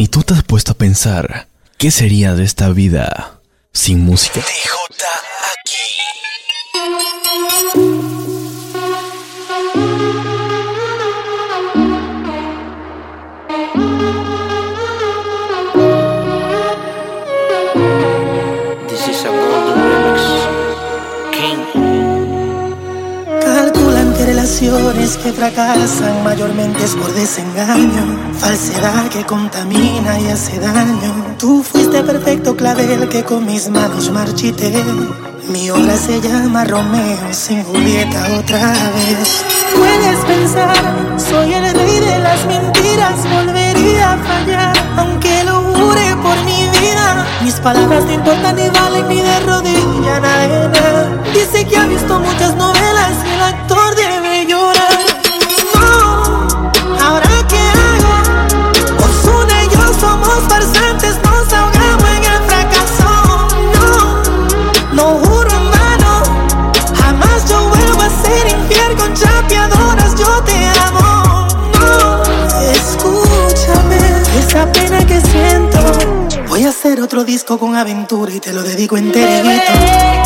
¿Y tú te has puesto a pensar qué sería de esta vida sin música? Relaciones que fracasan mayormente es por desengaño, falsedad que contamina y hace daño. Tú fuiste perfecto clavel que con mis manos marchité. Mi obra se llama Romeo sin Julieta otra vez. Puedes pensar, soy el rey de las mentiras, volvería a fallar, aunque lo jure por mi vida. Mis palabras no importan ni valen ni de rodilla nada. Dice que ha visto muchas novelas con aventura y te lo dedico enterito.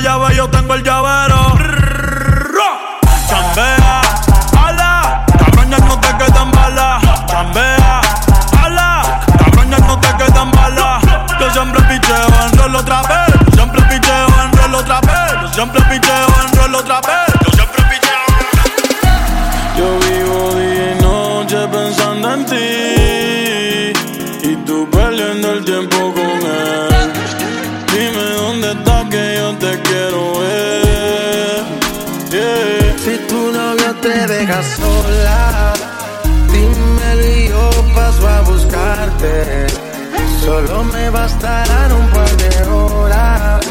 Llave, yo tengo el llavero. Solo me bastarán un par de horas.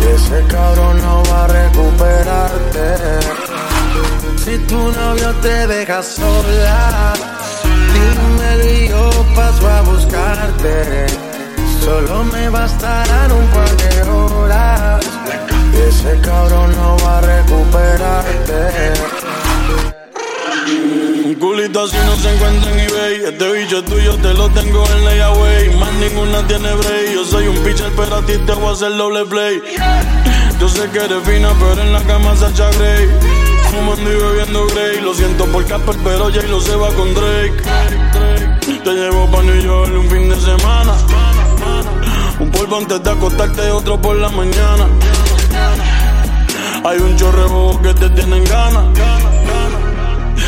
Y ese cabrón no va a recuperarte. Si tu novio te deja sola, dímelo y yo paso a buscarte. Solo me bastarán un par de horas. Y ese cabrón no va a recuperarte. Un culito así no se encuentra en eBay. Este bicho es tuyo, te lo tengo en layaway. Más ninguna tiene break. Yo soy un pitcher, pero a ti te voy a hacer doble play. Yo sé que eres fina, pero en la cama Sacha Grey. Fumando y bebiendo Grey. Lo siento por Casper, pero Jay lo se va con Drake. Te llevo pa' New York un fin de semana. Un polvo antes de acostarte y otro por la mañana. Hay un chorrebo que te tienen ganas.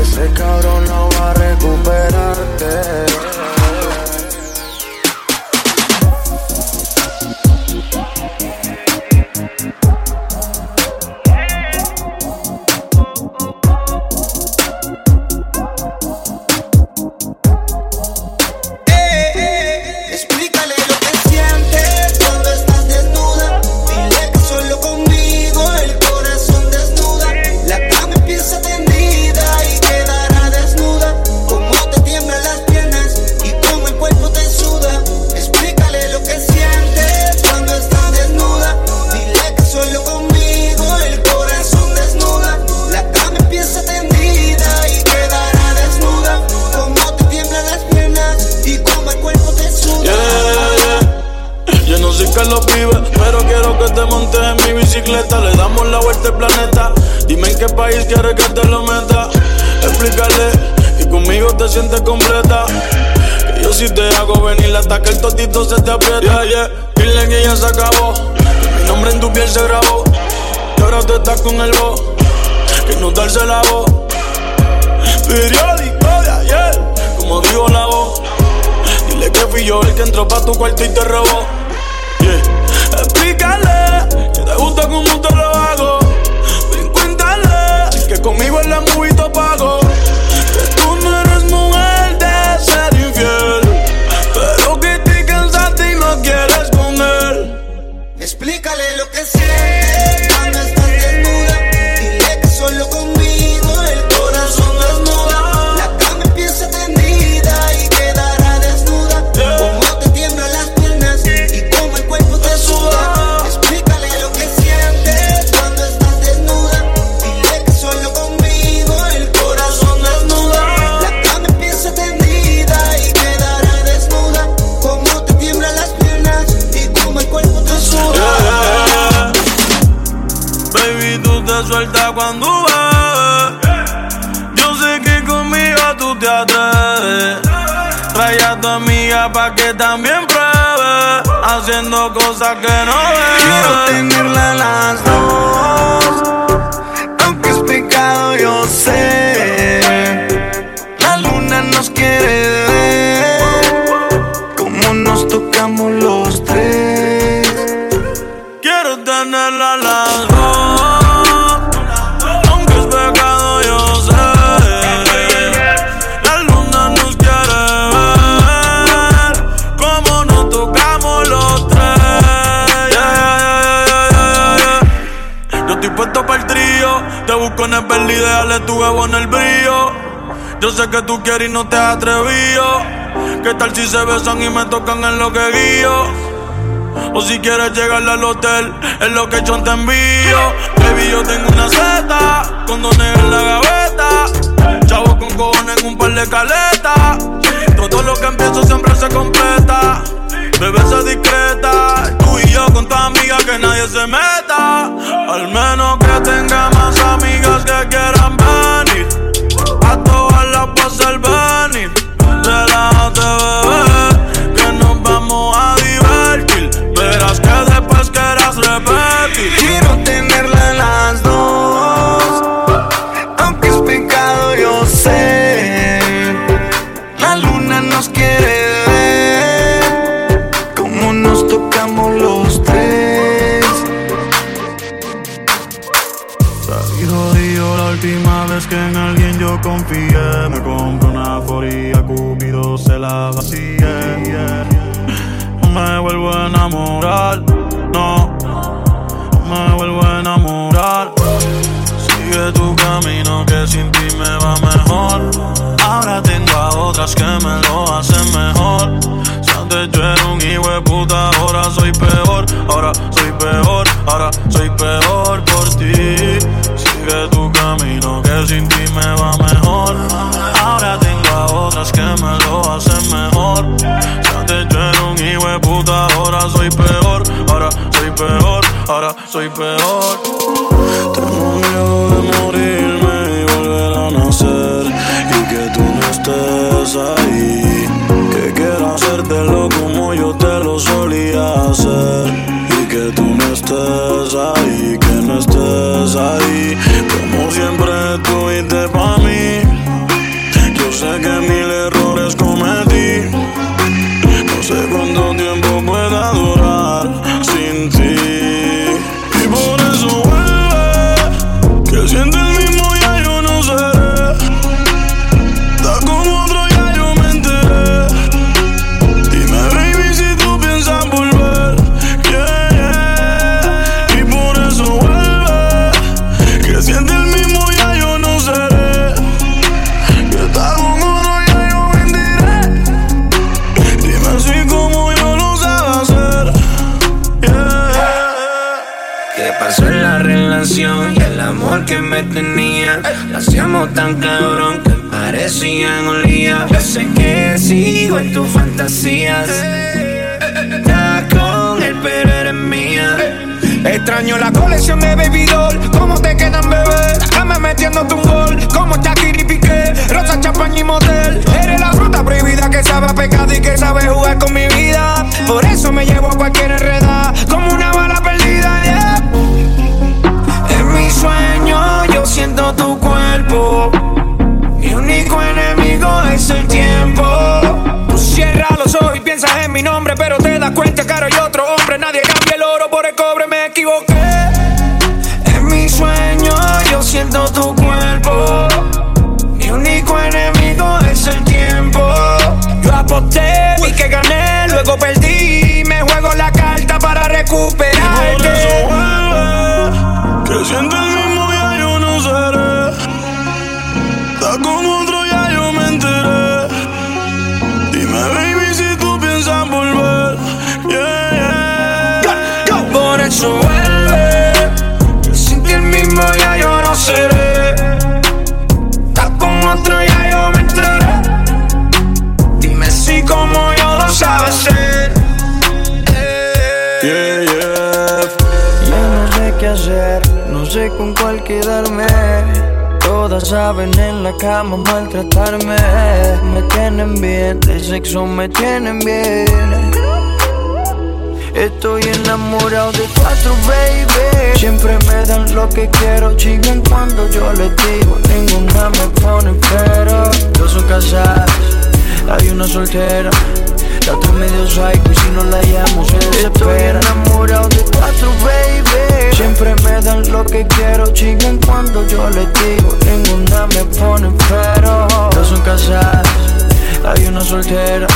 ese cabrón no va a recuperarte. está con el bo, que no darse la voz. Periódico de ayer, como digo la voz. Dile que fui yo el que entró pa' tu cuarto y te robó. Explícale que te gusta como te lo hago. Encuéntale que conmigo en la movie te pago. cuando ves. Yo sé que conmigo tú te atreves. Trae a tu amiga pa' que también pruebe. Haciendo cosas que no ves. Quiero tenerla las dos. Aunque es pecado, yo sé. Ideal tu huevo en el brillo. Yo sé que tú quieres y no te has atrevido. ¿Qué tal si se besan y me tocan en lo que guío? O si quieres llegar al hotel, es lo que yo te envío. Baby, yo tengo una seta, con dones en la gaveta. Chavo con cojones en un par de caletas. Todo lo que empiezo siempre se completa. Bebesa discreta, tú y yo con tu amiga que nadie se meta. Al menos que tenga más amigas que quieran venir. A todas las pasa el venir. Relájate, bebé. confio. y el amor que me tenía. Lo hacíamos tan cabrón que parecían olía. Yo sé que sigo en tus fantasías. Está con él, pero eres mía. Extraño la colección de Baby Doll. ¿Cómo te quedan, bebé? La cama metiéndote un gol. Como Shakira y Piqué. Rosa, champaña y motel. Eres la fruta prohibida que sabe a pecado y que sabe jugar con mi vida. Por eso me llevo a cualquier enredada. Como una bala perdida. Mi sueño yo siento tu cuerpo. Mi único enemigo es el tiempo. Tú cierras los ojos y piensas en mi nombre, pero te das cuenta que ahora hay otro cama maltratarme. Me tienen bien, de sexo me tienen bien. Estoy enamorado de cuatro, baby. Siempre me dan lo que quiero, chillan cuando yo les digo. Ninguna me pone pero. Dos son casadas, hay una soltera. Otra medio psycho y si no la llamo se desespera. Estoy enamorado de cuatro, baby. Siempre me dan lo que quiero, chingan cuando yo les digo. Ninguna me pone pero. Dos son casadas, hay una soltera.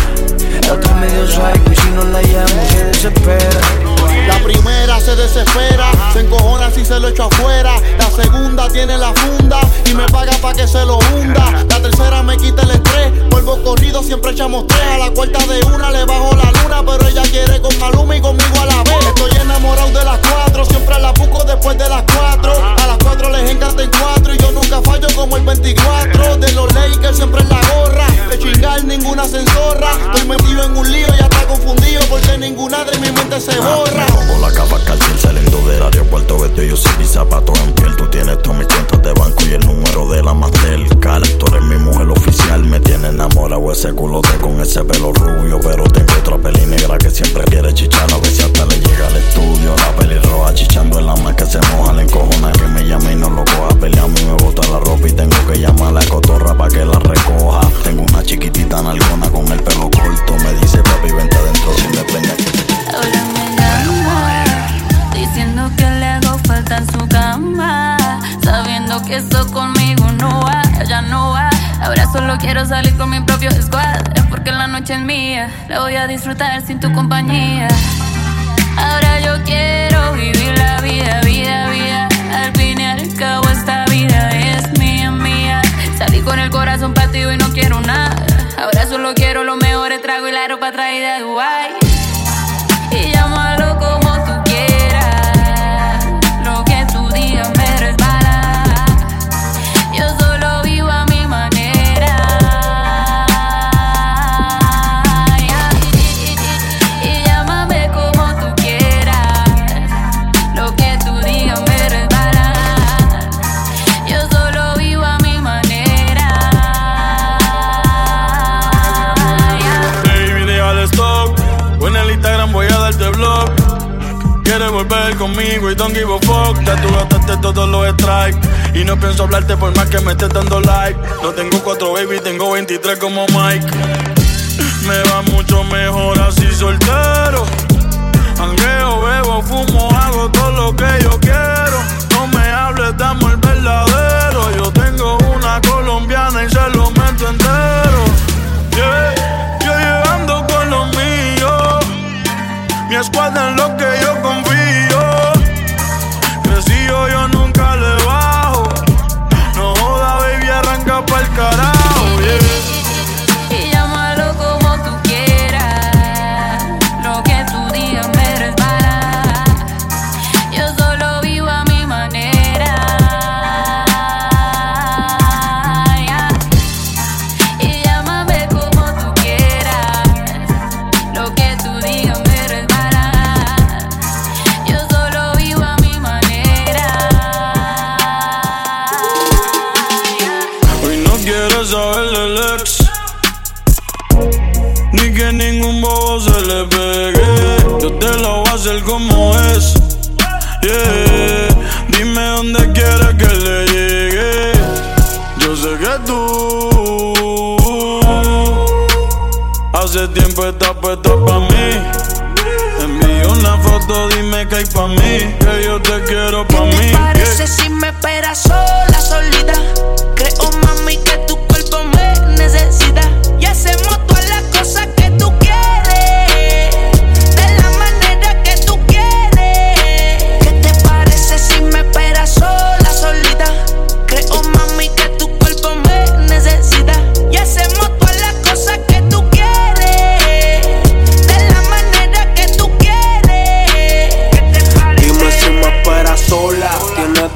La otra medio psycho y si no la llamo se desespera. La primera se desespera, se encojona si se lo echo afuera. La segunda tiene la funda y me paga pa' que se lo hunda. La tercera me quita el estrés, polvo corrido siempre echamos tres. A la cuarta de una le bajo la luna, pero ella quiere con Maluma y conmigo a la vez. Estoy enamorado de las cuatro, siempre la busco después de las cuatro. A las cuatro les encanta en cuatro y yo nunca fallo como el 24. De los Lakers siempre en la gorra, de chingar traída de Dubai y don't give a fuck. Ya tú gastaste todos los strikes. Y no pienso hablarte por más que me estés dando like. No tengo cuatro baby, tengo 23 como Mike. Como es. Yeah. Dime dónde quieres que le llegue. Yo sé que tú hace tiempo estás puesta pa' mí. Envío una foto, dime que hay pa' mí. Que yo te quiero pa' ¿Qué mí. te parece si me esperas sola, solita?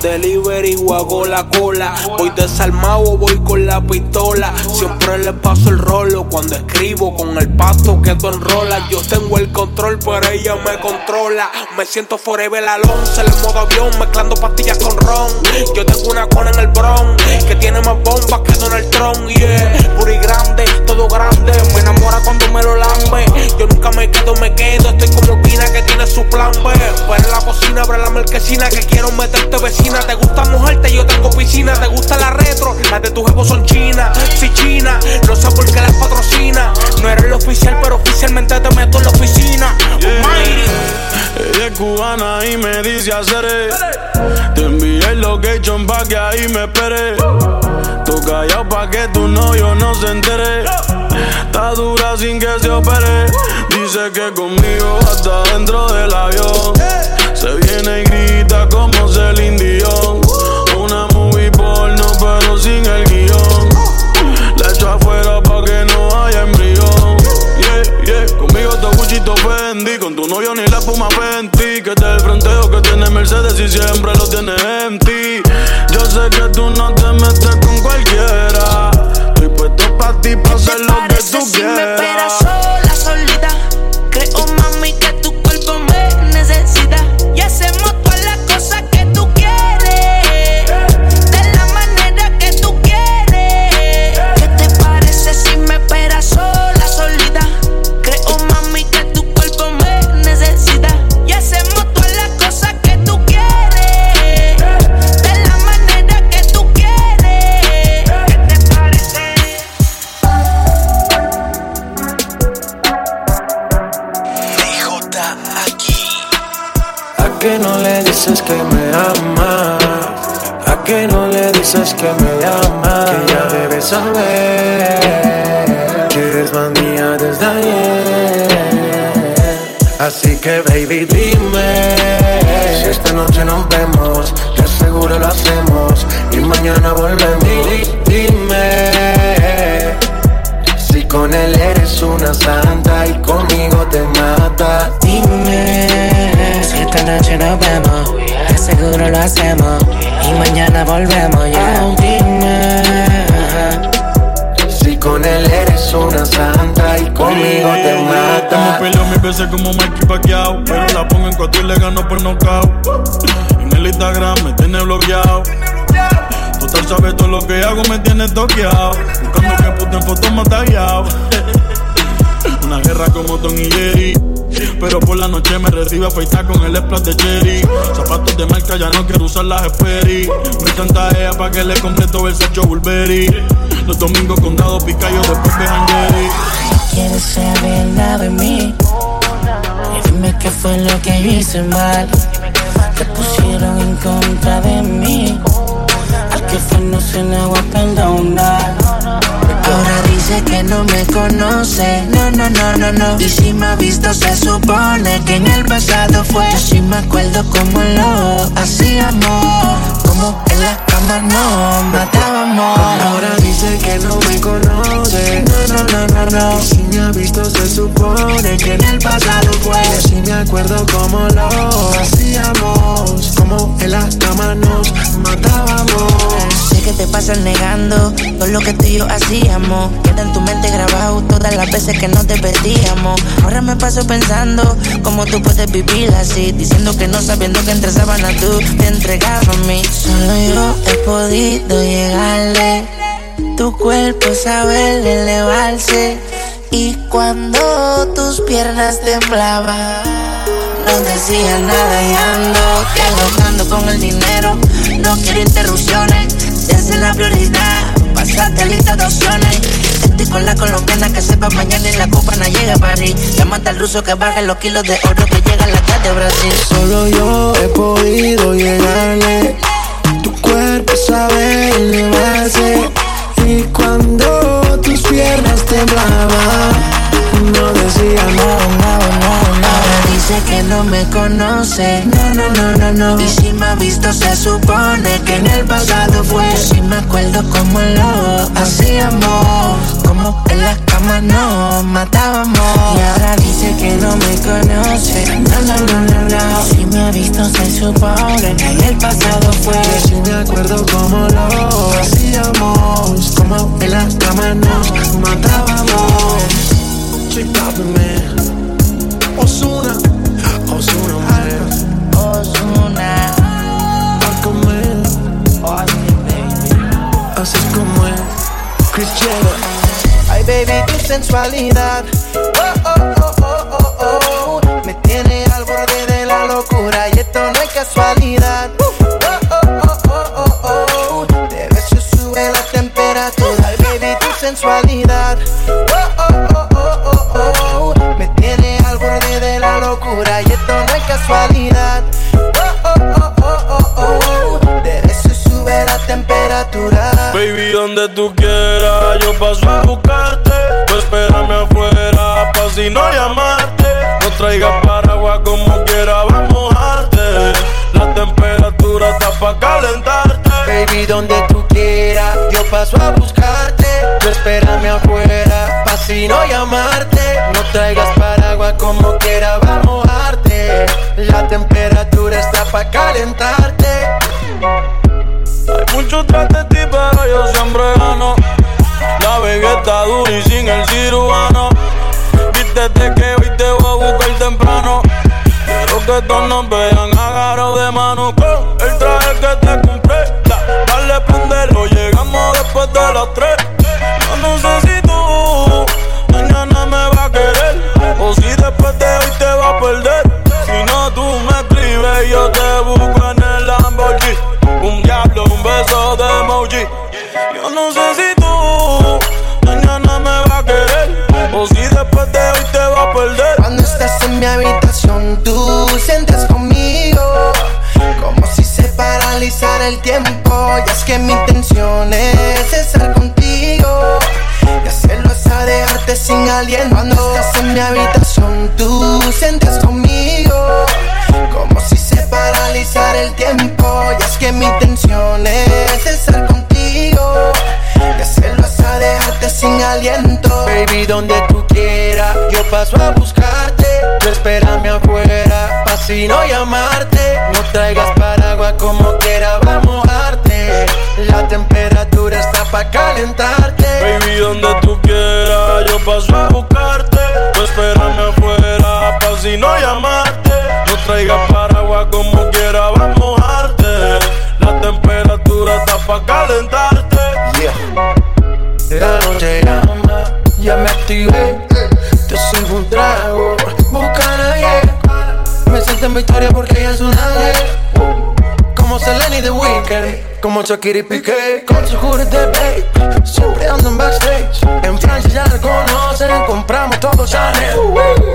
Tienes delivery o hago Voy desarmado voy con la pistola. Siempre le paso el rolo. Cuando escribo con el pasto que tú enrolas. Yo tengo el control, pero ella me controla. Me siento forever Alonso en el modo avión. Mezclando pastillas con ron. Yo tengo una cona en el bron. Que tiene más bombas que Donald Trump. Yeah, puri grande, todo grande. Me enamora cuando me lo lambe. Yo nunca me quedo, me quedo. Estoy como Pina que tiene su plan B. En la cocina, abre la marquesina que quiero meterte vecina. Te gusta mojarte, yo tengo piscina. Te gusta la retro, las de tu jefe son chinas. Si china, no sé por qué las patrocina. No eres el oficial, pero oficialmente te meto en la oficina. Almighty. Ella es cubana y me dice hacer Te envié el location pa' que ahí me espere. Tú callado pa' que tu novio no se entere. Está dura sin que se opere. Dice que conmigo hasta dentro del avión. Se viene y grita como Celine Mercedes y siempre lo tiene en ti. Yo sé que tú no te metes con cualquiera. Estoy puesto pa' ti, pa' hacer ¿Te lo que tú si me esperas quieras veces como Mikey Pacquiao. Pero la pongo en cuatro y le gano por nocaut En el Instagram me tiene bloqueado. Total sabe todo lo que hago me tiene toqueado. Buscando que puta en fotos me Una guerra como Tom y Jerry. Pero por la noche me recibe afeitar con el splash de cherry. Zapatos de marca, ya no quiero usar las Sperry. Me ella pa' que le compre todo el Sergio Burberry. Los domingos con dado picayo después de Jerry Quieres saber nada de mí dime qué fue lo que yo hice mal. Te pusieron en contra de mí. Al que fue no se le va a perdonar. Ahora dice que no me conoce, no, no, no, no, no Y si me ha visto se supone que en el pasado fue Yo sí me acuerdo como lo hacíamos Como en la cama nos matábamos Ahora dice que no me conoce. No, no, no, no, no me ha visto se supone que en el pasado fue. Yo sí me acuerdo como lo hacíamos. Como en la cama nos matábamos. Sé que te pasas negando todo lo que tú y yo hacíamos. Queda en tu mente grabado todas las veces que no te perdíamos. Ahora me paso pensando cómo tú puedes vivir así. Diciendo que no sabiendo que entre sábanas tú te entregabas a mí. Solo yo he podido llegarle. Tu cuerpo sabe elevarse y cuando tus piernas temblaban no decía nada y ando que con el dinero. No quiero interrupciones, es la prioridad. Pasate lista de opciones. Estoy con la colombiana que sepa mañana y la copa no llega a París. Llámate al ruso que baje los kilos de oro que llega a la calle de Brasil. Solo yo he podido llegarle. Tu cuerpo sabe elevarse. Y cuando piernas temblaban, no decía nada, nada, nada. Dice que no me conoce, no, no, no, no, no. Y si me ha visto, se supone que en el pasado fue. Si me acuerdo como lo hacíamos, como en las camas nos matábamos. Y ahora dice que no me conoce, no, no, no, no, no. Si me ha visto, se supone que en el pasado fue. Si me acuerdo como lo hacíamos, como en las camas nos matábamos. Man. Osuna, Así es como es. Chris. Ay, baby, tu sensualidad. Oh, oh, oh, oh, oh, oh. Me tiene al borde de la locura y esto no es casualidad. Oh, oh, oh, oh, oh, oh. De beso sube la temperatura. Ay, baby, tu sensualidad. Baby, donde tú quieras, yo paso a buscarte. Tú espérame afuera, pa' si no llamarte. No traigas paraguas como quiera, vamos a mojarte. La temperatura está pa' calentarte. Baby, donde tú quieras, yo paso a buscarte. Tú espérame afuera, pa' si no llamarte. No traigas paraguas como quiera, vamos a mojarte. La temperatura está pa' calentarte. Hay mucho tras cirujano. Vístete que hoy te voy a buscar temprano. Quiero que todos nos vean agarrados de mano con el traje que te compré. Da- Dale, prendelo, llegamos después de las tres. Paralizara el tiempo. Y es que mi intención es estar contigo y hacerlo es a dejarte sin aliento. Cuando estás en mi habitación, tú sientes conmigo como si se paralizara el tiempo. Y es que mi intención es estar contigo y hacerlo es a dejarte sin aliento. Baby, donde tú quieras, yo paso a buscarte. Tú espérame afuera, pa' si no llamarte. No traigas paraguas como quiera, vamos a mojarte. La temperatura está pa' calentarte. Baby, donde tú quieras, yo paso a buscarte. Tú espérame afuera, pa' si no llamarte. No traigas paraguas como quiera, vamos a mojarte. La temperatura está pa' calentarte. La noche llama, ya me activé. Te sirvo un trago, busca a nadie. Me siento en victoria porque ella es una ley. Selena y The Weeknd, como Shakira y Piqué, con su de babe. Siempre ando en backstage. En Francia ya la conocen, compramos todo Chanel.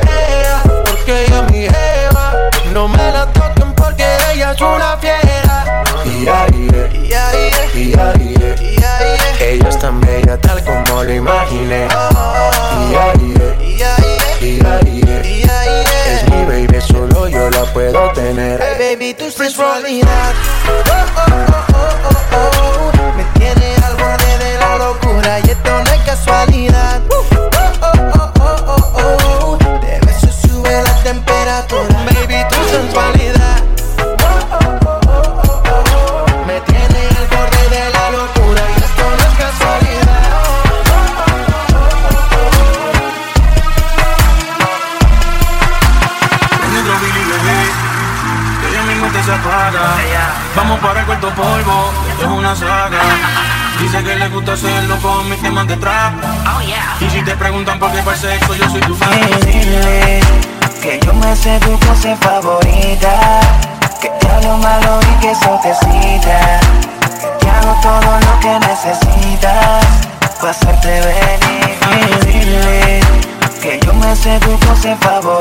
Ella, porque ella es mi jeva. No me la toquen porque ella es una fiera. Yeah, yeah, yeah, yeah, yeah. Ella es tan bella tal como lo imaginé. Yo la puedo tener. Hey, baby, tu sensualidad. Oh, oh, oh, oh, oh, oh. Me tiene al borde de la locura y esto no es casualidad. Oh, oh, oh, oh, oh, oh. De beso sube la temperatura. Baby, tu sensualidad. Dile que yo me sé tu pose favorita. Que te hablo malo y que eso te cita. Que te hago todo lo que necesitas. Pa' hacerte venir. Dile que yo me sé tu pose favorita.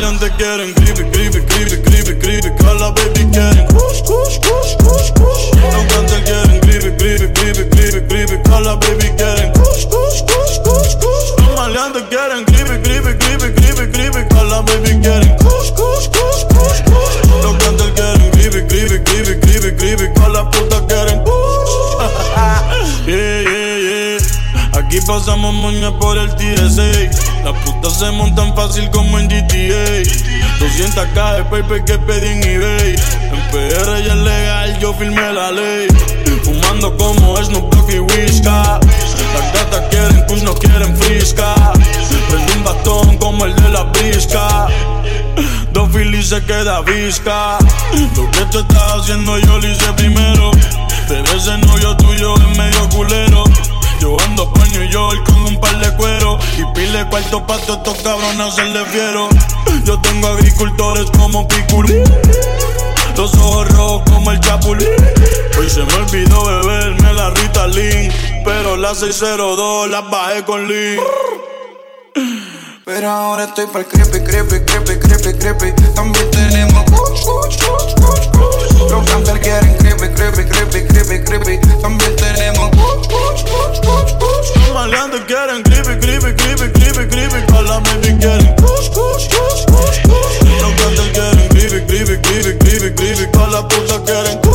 Los maleantes quieren creepy, creepy, creepy, creepy, creepy. Cala baby quieren kush, kush, kush, kush, kush. Los cantantes quieren creepy, creepy, creepy, creepy, creepy. Cala baby quieren kush, kush, kush, kush, kush. Los maleantes quieren pasamos moña por el TSA. Las putas se montan fácil como en GTA. 200k de paper que pedí en eBay. En PR ya es legal, yo firmé la ley. Fumando como Snoop Dogg y Whisca. Las gatas quieren kush, no quieren frisca. Prendí un bastón como el de la brisca. Dos filis se queda visca. Lo que tú estás haciendo yo lo hice primero. Pero ese novio tuyo es medio culero. Yo ando pa' New York con un par de cuero Y pile cuarto pa' todos estos cabrones hacerle fiero Yo tengo agricultores como Piculín Los ojos rojos como el Chapulín. Hoy se me olvidó beberme la Ritalin Pero la 602 la bajé con Lee Pero ahora estoy pa'l crepe, crepe, crepe, crepe, crepe. También tenemos cuch, cuch, cuch, cuch, cuch. Los cantar quieren crepe, crepe, crepe, crepe, crepe. También tenemos cuch, cuch, cuch, cuch, cuch. Quieren la baby quieren. Los cantar quieren crepe, crepe, crepe, crepe, crepe. A la puta quieren.